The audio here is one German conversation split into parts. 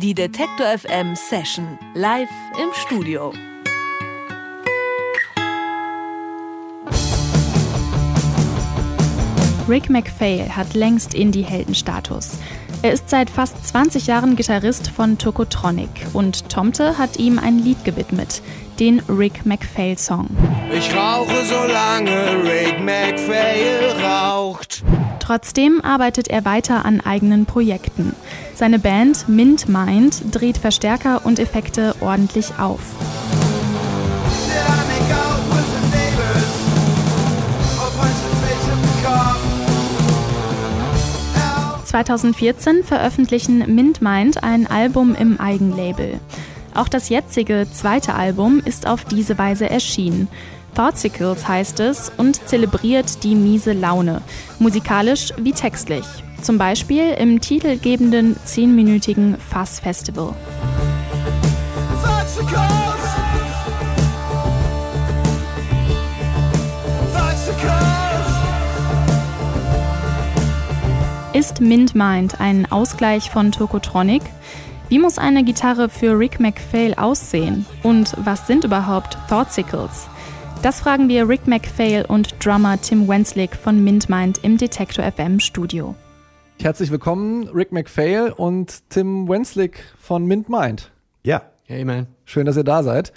Die Detektor FM Session live im Studio. Rick MacPhail hat längst Indie-Heldenstatus. Er ist seit fast 20 Jahren Gitarrist von Tokotronic und Tomte hat ihm ein Lied gewidmet, den Rick MacPhail Song. Ich rauche solange Rick MacPhail raucht. Trotzdem arbeitet er weiter an eigenen Projekten. Seine Band Mint Mind dreht Verstärker und Effekte ordentlich auf. 2014 veröffentlichen Mint Mind ein Album im Eigenlabel. Auch das jetzige zweite Album ist auf diese Weise erschienen. Thoughtsicles heißt es und zelebriert die miese Laune, musikalisch wie textlich. Zum Beispiel im titelgebenden zehnminütigen Fuzz Festival. Ist Mint Mind ein Ausgleich von Tokotronic? Wie muss eine Gitarre für Rick MacPhail aussehen? Und was sind überhaupt Thoughtsicles? Das fragen wir Rick MacPhail und Drummer Tim Wenslick von Mint Mind im Detektor FM Studio. Herzlich willkommen, Rick MacPhail und Tim Wenslick von Mint Mind. Ja. Hey, man. Schön, dass ihr da seid.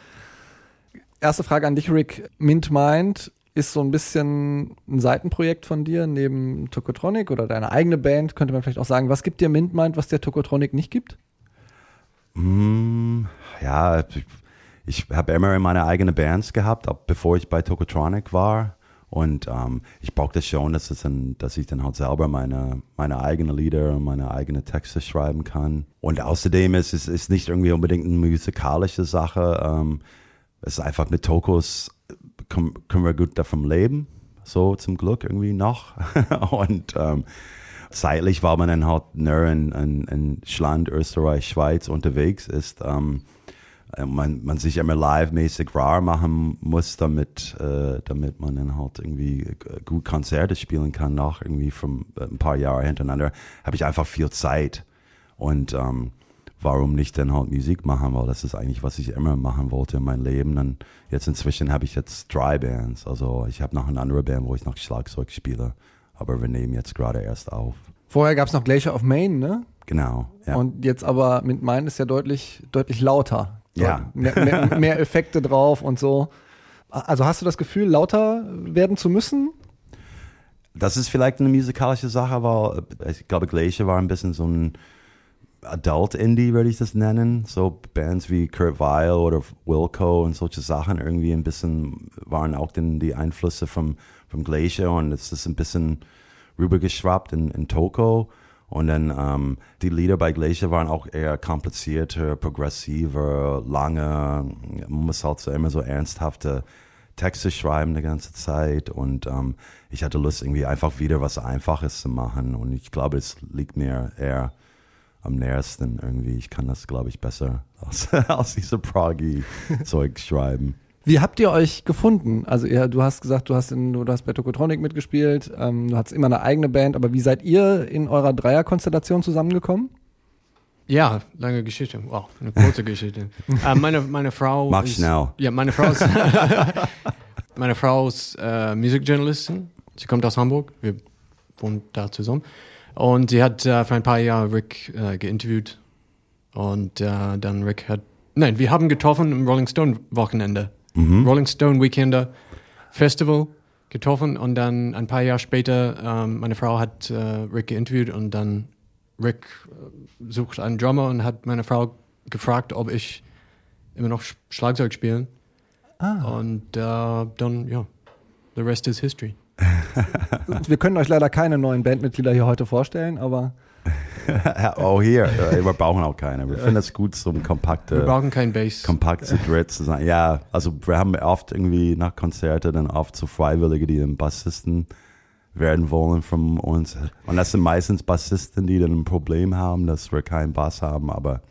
Erste Frage an dich, Rick. Mint Mind ist so ein bisschen ein Seitenprojekt von dir neben Tokotronic oder deine eigene Band, könnte man vielleicht auch sagen. Was gibt dir MintMind, was der Tokotronic nicht gibt? Mm, ja, ich, habe immer meine eigenen Bands gehabt, auch bevor ich bei Tokotronic war. Und ähm, ich brauchte schon, dass, es dann, dass ich dann halt selber meine, meine eigenen Lieder und meine eigenen Texte schreiben kann. Und außerdem ist es ist nicht irgendwie unbedingt eine musikalische Sache. Ähm, es ist einfach mit Tokos können, können wir gut davon leben, so zum Glück irgendwie noch. und ähm, zeitlich, weil man dann halt nur in, in, in Schland, Österreich, Schweiz unterwegs ist, ähm, äh, man, man sich immer live-mäßig rar machen muss, damit, äh, damit man dann halt irgendwie gut Konzerte spielen kann, noch irgendwie von äh, ein paar Jahren hintereinander, habe ich einfach viel Zeit. Und ähm, warum nicht dann halt Musik machen, weil das ist eigentlich, was ich immer machen wollte in meinem Leben. Und jetzt inzwischen habe ich jetzt drei Bands. Also ich habe noch eine andere Band, wo ich noch Schlagzeug spiele, aber wir nehmen jetzt gerade erst auf. Vorher gab es noch Glacier of Maine, ne? Genau. Ja. Und jetzt aber mit Main ist ja deutlich, deutlich lauter. Ja. Mehr, mehr, mehr Effekte drauf und so. Also hast du das Gefühl, lauter werden zu müssen? Das ist vielleicht eine musikalische Sache, weil ich glaube, Glacier war ein bisschen so ein Adult Indie, würde ich das nennen. So Bands wie Kurt Weil oder Wilco und solche Sachen irgendwie ein bisschen waren auch den, die Einflüsse vom, vom Glacier und es ist ein bisschen rübergeschwappt in, in Toko. Und dann ähm, die Lieder bei Glacier waren auch eher komplizierter, progressiver, lange. Man muss halt so immer so ernsthafte Texte schreiben die ganze Zeit. Und ähm, ich hatte Lust, irgendwie einfach wieder was Einfaches zu machen. Und ich glaube, es liegt mir eher am nähersten irgendwie. Ich kann das, glaube ich, besser als, als diese Proggy-Zeug schreiben. Wie habt ihr euch gefunden? Also ihr, du hast gesagt, du hast, in, du hast bei Tokotronic mitgespielt, ähm, du hast immer eine eigene Band, aber wie seid ihr in eurer Dreierkonstellation zusammengekommen? Ja, lange Geschichte. Wow, eine kurze Geschichte. äh, meine, meine Frau Mach ist, schnell. Ja, meine Frau ist, meine Frau ist äh, Musikjournalistin. Sie kommt aus Hamburg. Wir wohnen da zusammen. Und sie hat äh, für ein paar Jahre Rick äh, geinterviewt. Und äh, dann Rick hat. Nein, wir haben getroffen im Rolling Stone Wochenende. Mhm. Rolling Stone Weekender Festival getroffen. Und dann ein paar Jahre später, ähm, meine Frau hat äh, Rick geinterviewt und dann Rick äh, sucht einen Drummer und hat meine Frau gefragt, ob ich immer noch Sch Schlagzeug spielen. Ah. Und äh, dann, ja, the rest is history. Wir können euch leider keine neuen Bandmitglieder hier heute vorstellen, aber. oh, hier, äh, wir brauchen auch keine. Wir finden es gut, so ein kompakte. Wir brauchen kein Bass. Kompakt zu dritt zu sein. Ja, also wir haben oft irgendwie nach Konzerten dann oft so Freiwillige, die dann Bassisten werden wollen von uns. Und das sind meistens Bassisten, die dann ein Problem haben, dass wir keinen Bass haben, aber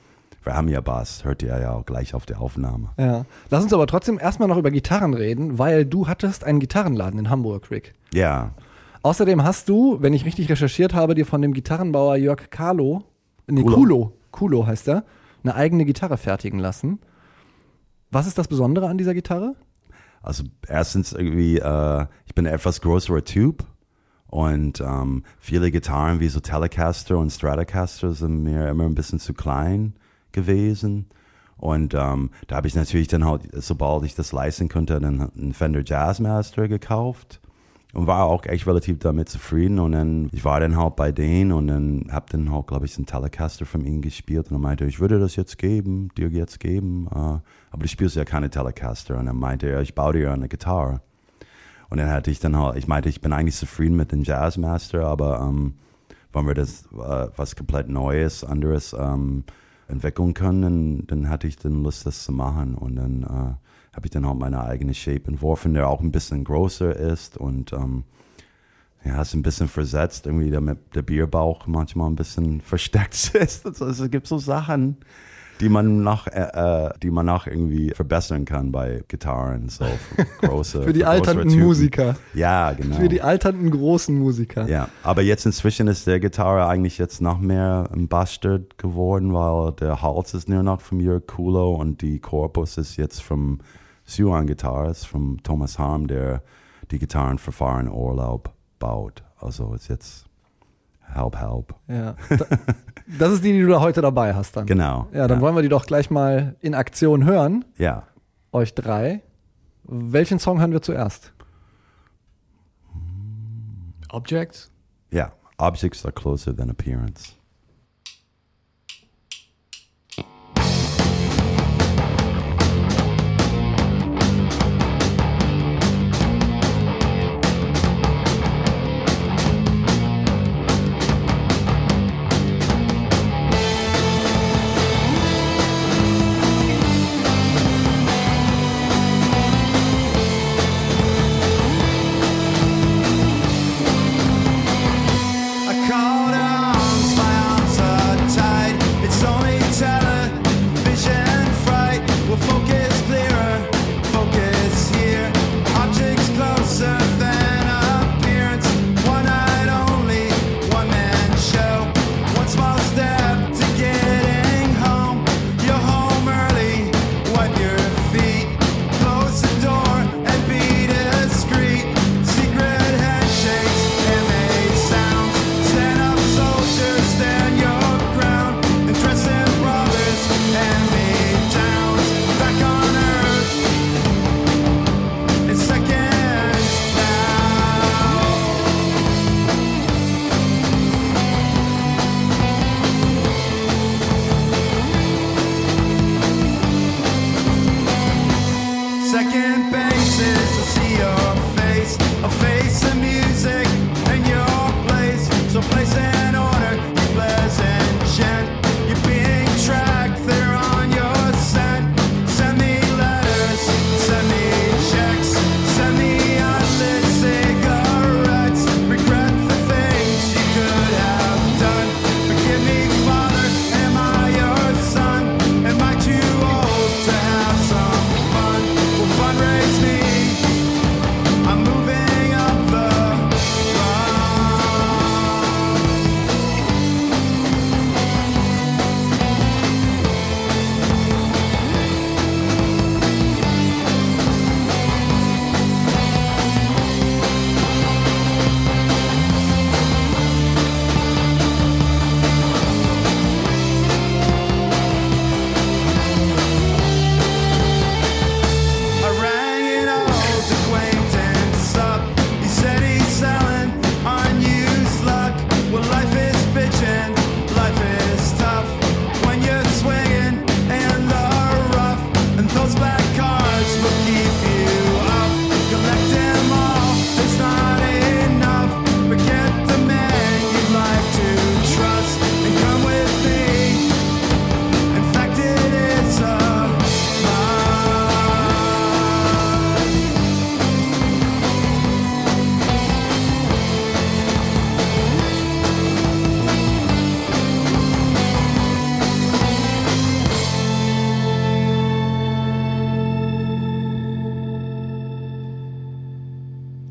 wir haben ja Bass, hört ihr ja auch gleich auf der Aufnahme. Ja. Lass uns aber trotzdem erstmal noch über Gitarren reden, weil du hattest einen Gitarrenladen in Hamburg, Rick. Ja. Außerdem hast du, wenn ich richtig recherchiert habe, dir von dem Gitarrenbauer Jörg Kahlo, nee, Kulo. Kulo, Kulo heißt er, eine eigene Gitarre fertigen lassen. Was ist das Besondere an dieser Gitarre? Also erstens irgendwie, äh, ich bin ein etwas größerer Typ und ähm, viele Gitarren wie so Telecaster und Stratocaster sind mir immer ein bisschen zu klein gewesen. Und ähm, da habe ich natürlich dann halt, sobald ich das leisten konnte, einen Fender Jazzmaster gekauft und war auch echt relativ damit zufrieden. Und dann, ich war dann halt bei denen und dann habe dann halt, glaube ich, einen Telecaster von ihnen gespielt und dann meinte er, ich würde das jetzt geben, dir jetzt geben, äh, aber du spielst ja keine Telecaster. Und dann meinte er, ich baue dir eine Gitarre. Und dann hatte ich dann halt, ich meinte, ich bin eigentlich zufrieden mit dem Jazzmaster, aber ähm, wollen wir das äh, was komplett Neues, anderes ähm, entwickeln können, dann, dann hatte ich dann Lust, das zu machen. Und dann äh, habe ich dann auch meine eigene Shape entworfen, der auch ein bisschen größer ist und ähm, ja, ist ein bisschen versetzt, irgendwie damit der Bierbauch manchmal ein bisschen versteckt ist. Also, es gibt so Sachen, die man noch, äh, äh, die man noch irgendwie verbessern kann bei Gitarren, so große. Für die für alternden. Musiker. Ja, genau. Für die alternden großen Musiker. Ja, aber jetzt inzwischen ist der Gitarre eigentlich jetzt noch mehr ein Bastard geworden, weil der Hals ist nur noch von Jörg Kulo und die Korpus ist jetzt vom Suan Guitars, vom Thomas Harm, der die Gitarren für Fahren Urlaub baut. Also ist jetzt halb halb. Ja. Da- Das ist die, die du da heute dabei hast dann. Genau. Ja, dann wollen wir die doch gleich mal in Aktion hören. Ja. Euch drei. Welchen Song hören wir zuerst? Objects? Ja. Objects are closer than appearance.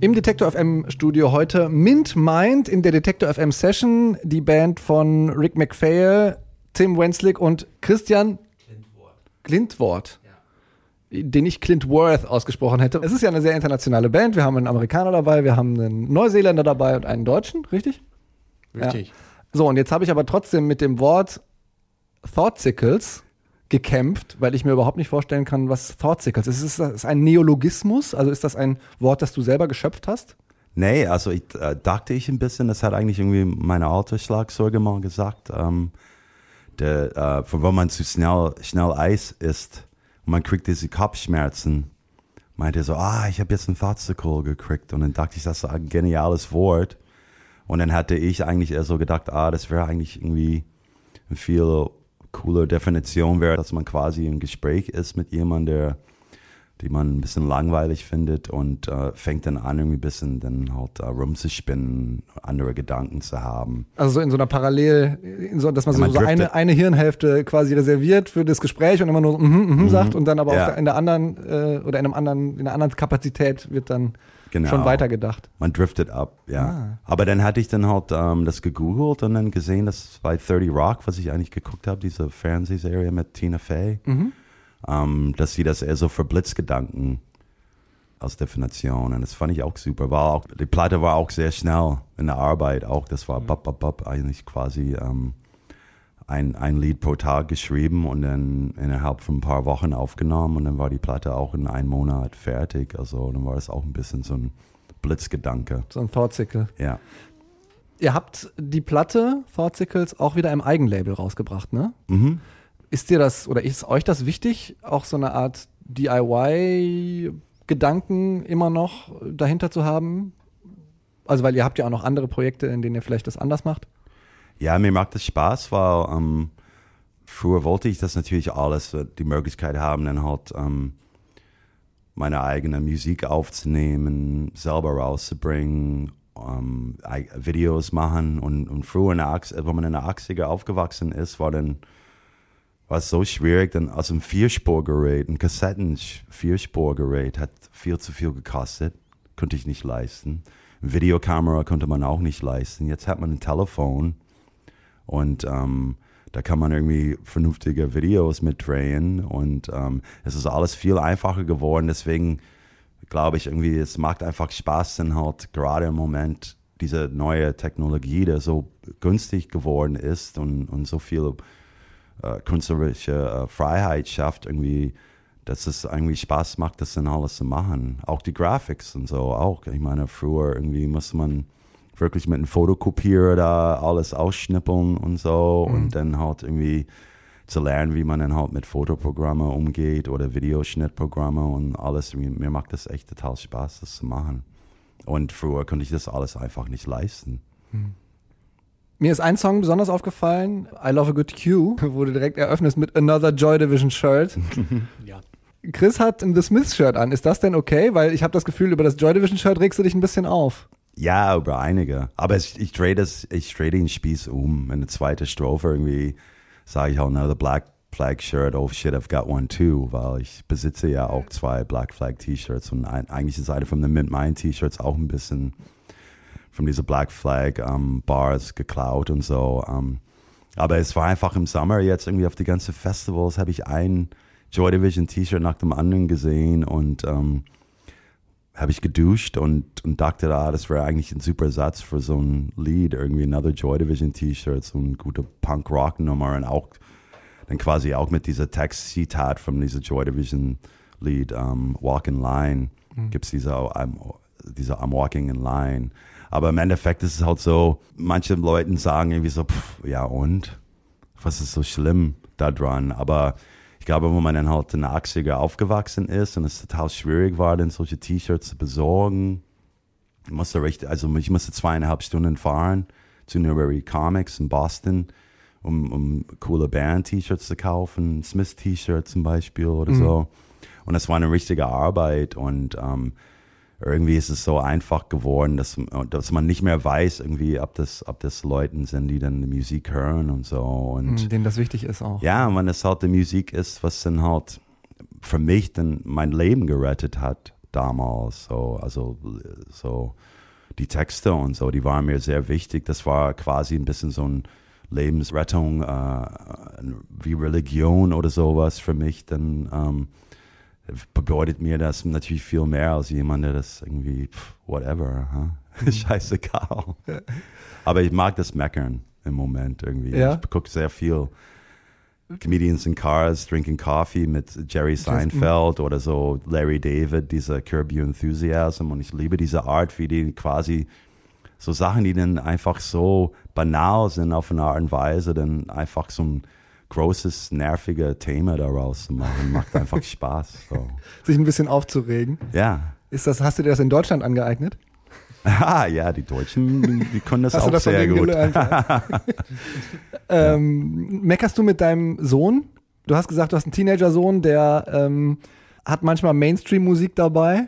Im Detektor FM Studio heute Mint Mind in der Detektor FM Session, die Band von Rick McPhail, Tim Wenslick und Christian Glintwort. Den ich Clint Worth ausgesprochen hätte. Es ist ja eine sehr internationale Band. Wir haben einen Amerikaner dabei, wir haben einen Neuseeländer dabei und einen Deutschen, richtig? Richtig. So, und jetzt habe ich aber trotzdem mit dem Wort Thoughtsicles gekämpft, weil ich mir überhaupt nicht vorstellen kann, was Thoughtsicles ist. Ist das ein Neologismus? Also ist das ein Wort, das du selber geschöpft hast? Nee, also ich äh, dachte ich ein bisschen, das hat eigentlich irgendwie meine alte Schlagzeuger mal gesagt, ähm, der, äh, wenn man zu schnell, schnell Eis isst und man kriegt diese Kopfschmerzen, meinte er so, ah, ich habe jetzt ein Thoughtcicle gekriegt und dann dachte ich, das ist ein geniales Wort und dann hatte ich eigentlich eher so gedacht, ah, das wäre eigentlich irgendwie eine viel coole Definition wäre, dass man quasi im Gespräch ist mit jemandem, der die man ein bisschen langweilig findet und äh, fängt dann an, irgendwie ein bisschen dann halt äh, rumzuspinnen, andere Gedanken zu haben. Also so in so einer Parallel, in so, dass man Ja, so, man so eine, driftet. eine Hirnhälfte quasi reserviert für das Gespräch und immer nur mhm, mhm, sagt und dann aber Ja. der, in der anderen äh, oder in einem anderen, in einer anderen Kapazität wird dann Genau. schon weitergedacht. Man driftet ab, ja. Ah. Aber dann hatte ich dann halt ähm, das gegoogelt und dann gesehen, dass bei 30 Rock, was ich eigentlich geguckt habe, diese Fernsehserie mit Tina Fey, Mhm. ähm, dass sie das eher so für Blitzgedanken als Definition. Und das fand ich auch super. War auch, die Platte war auch sehr schnell in der Arbeit. Auch das war bap, bap, bap, eigentlich quasi ähm, ein, ein Lied pro Tag geschrieben und dann innerhalb von ein paar Wochen aufgenommen. Und dann war die Platte auch in einem Monat fertig. Also dann war das auch ein bisschen so ein Blitzgedanke. So ein Thoughtcicle. Ja. Ihr habt die Platte Thoughtcicles auch wieder im Eigenlabel rausgebracht, ne? Mhm. Ist dir das oder ist euch das wichtig, auch so eine Art DIY-Gedanken immer noch dahinter zu haben? Also, weil ihr habt ja auch noch andere Projekte, in denen ihr vielleicht das anders macht. Ja, mir macht das Spaß, weil ähm, früher wollte ich das natürlich alles, äh, die Möglichkeit haben, dann halt ähm, meine eigene Musik aufzunehmen, selber rauszubringen, ähm, Videos machen und, und früher, in der, Ax- wenn man in der 80er aufgewachsen ist, war dann war es so schwierig, dann aus einem Vierspurgerät, ein Kassetten-Vierspurgerät hat viel zu viel gekostet, konnte ich nicht leisten. Eine Videokamera konnte man auch nicht leisten. Jetzt hat man ein Telefon und ähm, da kann man irgendwie vernünftige Videos mitdrehen und ähm, es ist alles viel einfacher geworden. Deswegen glaube ich irgendwie, es macht einfach Spaß, dann halt gerade im Moment diese neue Technologie, die so günstig geworden ist und, und so viel äh, künstlerische äh, Freiheit schafft, irgendwie, dass es irgendwie Spaß macht, das dann alles zu machen. Auch die Graphics und so auch. Ich meine, früher irgendwie musste man wirklich mit einem Fotokopierer da alles ausschnippeln und so und dann halt irgendwie zu lernen, wie man dann halt mit Fotoprogrammen umgeht oder Videoschnittprogramme und alles. Mir, mir macht das echt total Spaß, das zu machen. Und früher konnte ich das alles einfach nicht leisten. Mir ist ein Song besonders aufgefallen, I Love a Good Cue, wo du direkt eröffnest mit Another Joy Division Shirt. Ja. Chris hat ein The Smiths Shirt an. Ist das denn okay? Weil ich habe das Gefühl, über das Joy Division Shirt regst du dich ein bisschen auf. Ja, über einige. Aber es, ich drehe das, ich drehe den Spieß um. In der zweiten Strophe irgendwie sage ich no, the black flag shirt, oh shit, I've got one too, weil ich besitze ja auch zwei Black Flag T-Shirts und ein, eigentlich ist eine von den Mint Mine T-Shirts auch ein bisschen von dieser Black Flag ähm, Bars geklaut und so. Ähm, aber es war einfach im Sommer jetzt irgendwie auf die ganzen Festivals habe ich ein Joy Division T-Shirt nach dem anderen gesehen und ähm, habe ich geduscht und, und dachte, ah, das wäre eigentlich ein super Satz für so ein Lied, irgendwie Another Joy Division T-Shirt, so eine gute Punk-Rock-Nummer und auch dann quasi auch mit dieser Text-Zitat von dieser Joy Division Lied, um, Walk in Line, gibt es diese, I'm, diese I'm Walking in Line. Aber im Endeffekt ist es halt so, manche Leute sagen irgendwie so, pff, ja und? Was ist so schlimm da dran? Aber glaube, wenn man dann halt in den 80er aufgewachsen ist und es total schwierig war, dann solche T-Shirts zu besorgen, ich musste recht, also ich musste zweieinhalb Stunden fahren zu Newbury Comics in Boston, um, um coole Band-T-Shirts zu kaufen, Smith-T-Shirt zum Beispiel oder so. Und das war eine richtige Arbeit und ähm, irgendwie ist es so einfach geworden, dass, dass man nicht mehr weiß, irgendwie, ob das, ob das Leuten sind, die dann die Musik hören und so. Und Denen das wichtig ist auch. ja, wenn es halt die Musik ist, was dann halt für mich dann mein Leben gerettet hat damals. So, also so die Texte und so, die waren mir sehr wichtig. Das war quasi ein bisschen so ein Lebensrettung äh, wie Religion oder sowas für mich, dann ähm, bedeutet mir das natürlich viel mehr als jemand, der das irgendwie, pff, whatever, huh? scheißegal. Aber ich mag das Meckern im Moment irgendwie. Ja? Ich gucke sehr viel Comedians in Cars Drinking Coffee mit Jerry Seinfeld oder so Larry David, dieser Curb Your Enthusiasm. Und ich liebe diese Art, wie die quasi so Sachen, die dann einfach so banal sind auf eine Art und Weise, dann einfach so ein großes, nerviges Thema daraus zu machen. Macht einfach Spaß. So. Sich ein bisschen aufzuregen. Ja. Ist das, hast du dir das in Deutschland angeeignet? Ah, ja, die Deutschen, die können das Hast auch das sehr gut. ähm, Meckerst du mit deinem Sohn? Du hast gesagt, du hast einen Teenager-Sohn, der ähm, hat manchmal Mainstream-Musik dabei,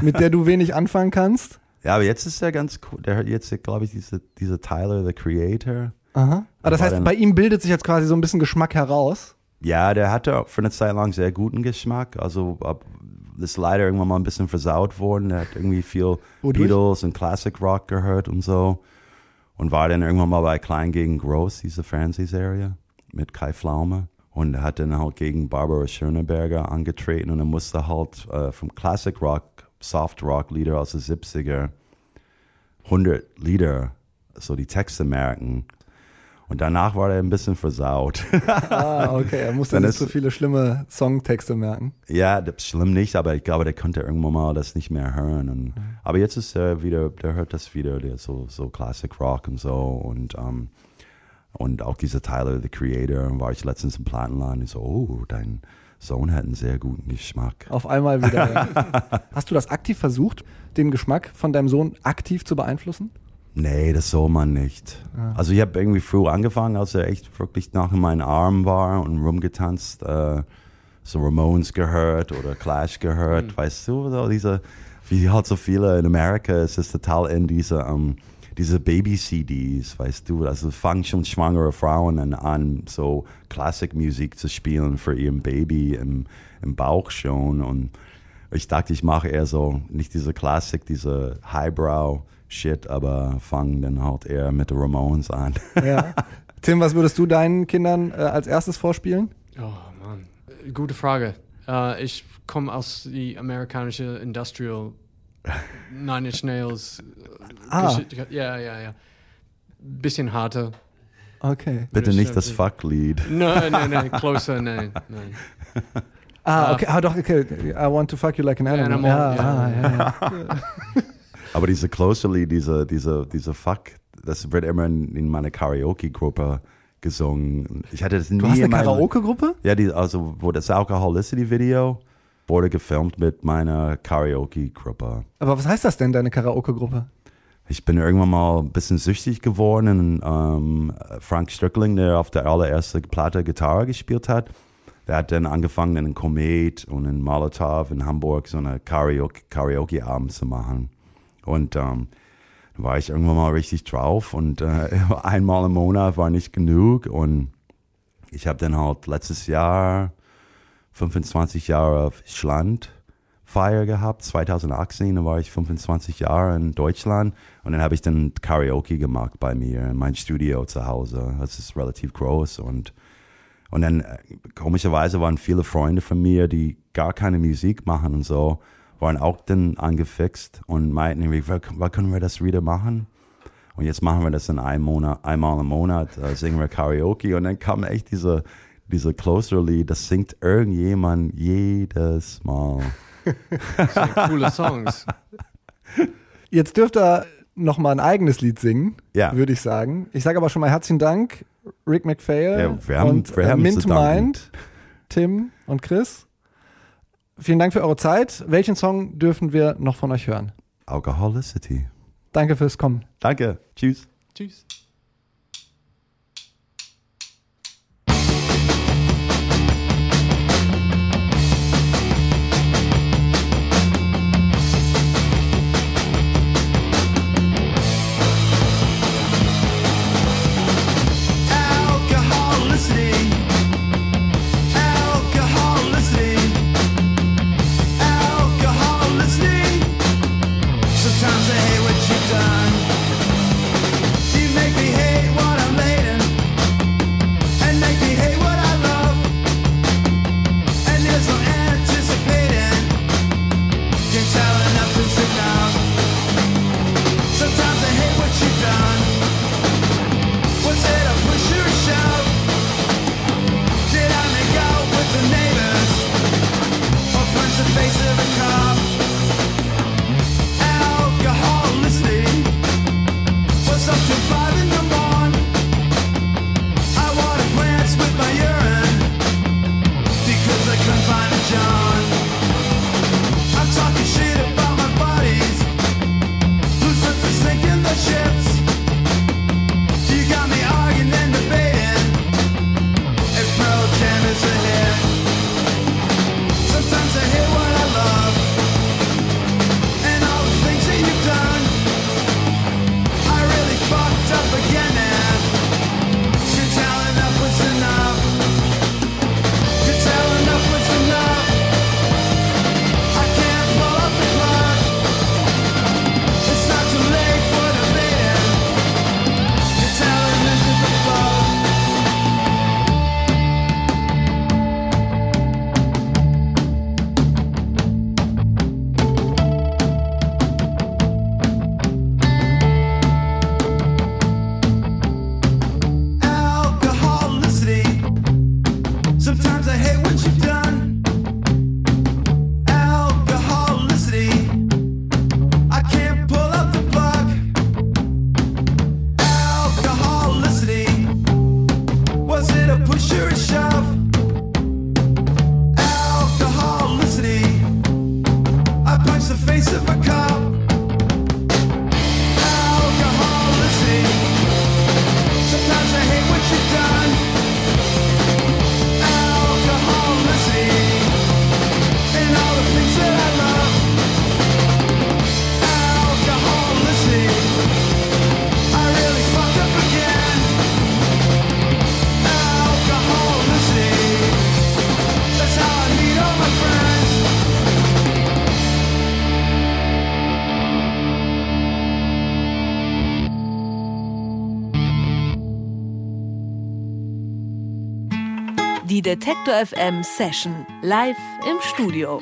mit der du wenig anfangen kannst. Ja, aber jetzt ist er ganz cool. Der hört jetzt, glaube ich, diese, diese Tyler, the Creator. Aha. Aber das heißt, dann- bei ihm bildet sich jetzt quasi so ein bisschen Geschmack heraus. Ja, der hatte für eine Zeit lang sehr guten Geschmack. Also ab, ist leider irgendwann mal ein bisschen versaut worden. Er hat irgendwie viel Wodurch? Beatles und Classic Rock gehört und so. Und war dann irgendwann mal bei Klein gegen Groß, diese Fernsehserie mit Kai Pflaume. Und er hat dann halt gegen Barbara Schöneberger angetreten und er musste halt äh, vom Classic Rock, Soft Rock Lieder aus den 70er 100 Lieder, so die Texte merken. Und danach war er ein bisschen versaut. Ah, okay. Er musste nicht so viele schlimme Songtexte merken. Ja, das ist schlimm nicht, aber ich glaube, der konnte irgendwann mal das nicht mehr hören. Und, Aber jetzt ist er wieder, der hört das wieder, der so, so Classic Rock und so und, ähm, und auch diese Tyler, the Creator, war ich letztens im Plattenladen und so, oh, dein Sohn hat einen sehr guten Geschmack. Auf einmal wieder. Hast du das aktiv versucht, den Geschmack von deinem Sohn aktiv zu beeinflussen? Nee, das soll man nicht. Also ich habe irgendwie früh angefangen, als er echt wirklich nach in meinen Armen war und rumgetanzt, äh, so Ramones gehört oder Clash gehört, weißt du, so diese, wie halt so viele in Amerika, es ist total in diese, ähm, diese Baby-CDs, weißt du, also fangen schon schwangere Frauen an, an so Klassikmusik zu spielen für ihren Baby im, im Bauch schon. Und ich dachte, ich mache eher so, nicht diese Klassik, diese Highbrow-Shit, aber fange dann halt eher mit den Ramones an. Ja. Tim, was würdest du deinen Kindern äh, als erstes vorspielen? Oh Mann, gute Frage. Äh, ich komme aus die amerikanische Industrial Nine Inch Nails. äh, Ah. Ja, ja, ja. Bisschen harter. Okay. Bitte nicht das. Fuck-Lied. Nein, nein, nein, closer, nein, nein. Ah, Ah. okay. Ah, doch, okay. I want to fuck you like an animal. Animal, ja, ja. Ja, ja. Aber diese Closer-Lied, diese, diese, diese Fuck, das wird immer in, in meiner Karaoke-Gruppe gesungen. Ich hatte das nie Du hast in eine Karaoke-Gruppe? Ja, die, also wo das Alcoholicity-Video wurde gefilmt mit meiner Karaoke-Gruppe. Aber was heißt das denn, deine Karaoke-Gruppe? Ich bin irgendwann mal ein bisschen süchtig geworden. Und, ähm, Frank Strickling, der auf der allerersten Platte Gitarre gespielt hat, der hat dann angefangen, in Komet und in Molotov in Hamburg so eine Karaoke- Karaoke-Abend zu machen. Und ähm, dann war ich irgendwann mal richtig drauf und äh, einmal im Monat war nicht genug. Und ich habe dann halt letztes Jahr 25 Jahre Schland Feier gehabt, 2018, da war ich 25 Jahre in Deutschland und dann habe ich dann Karaoke gemacht bei mir in mein Studio zu Hause. Das ist relativ groß und und dann äh, komischerweise waren viele Freunde von mir, die gar keine Musik machen und so, waren auch dann angefixt und meinten, irgendwie, "Wann- können wir das wieder machen? Und jetzt machen wir das in einem Monat, einmal im Monat, äh, singen wir Karaoke und dann kam echt diese, diese Closer-Lied, das singt irgendjemand jedes Mal. Coole Songs. Jetzt dürft ihr noch mal ein eigenes Lied singen, Ja. würde ich sagen. Ich sage aber schon mal herzlichen Dank, Rick McPhail Ja, wir haben- und wir äh, haben Mint zu danken. Mind, Tim und Chris. Vielen Dank für eure Zeit. Welchen Song dürfen wir noch von euch hören? Alcoholicity. Danke fürs Kommen. Danke. Tschüss. Tschüss. Detektor FM Session live im Studio.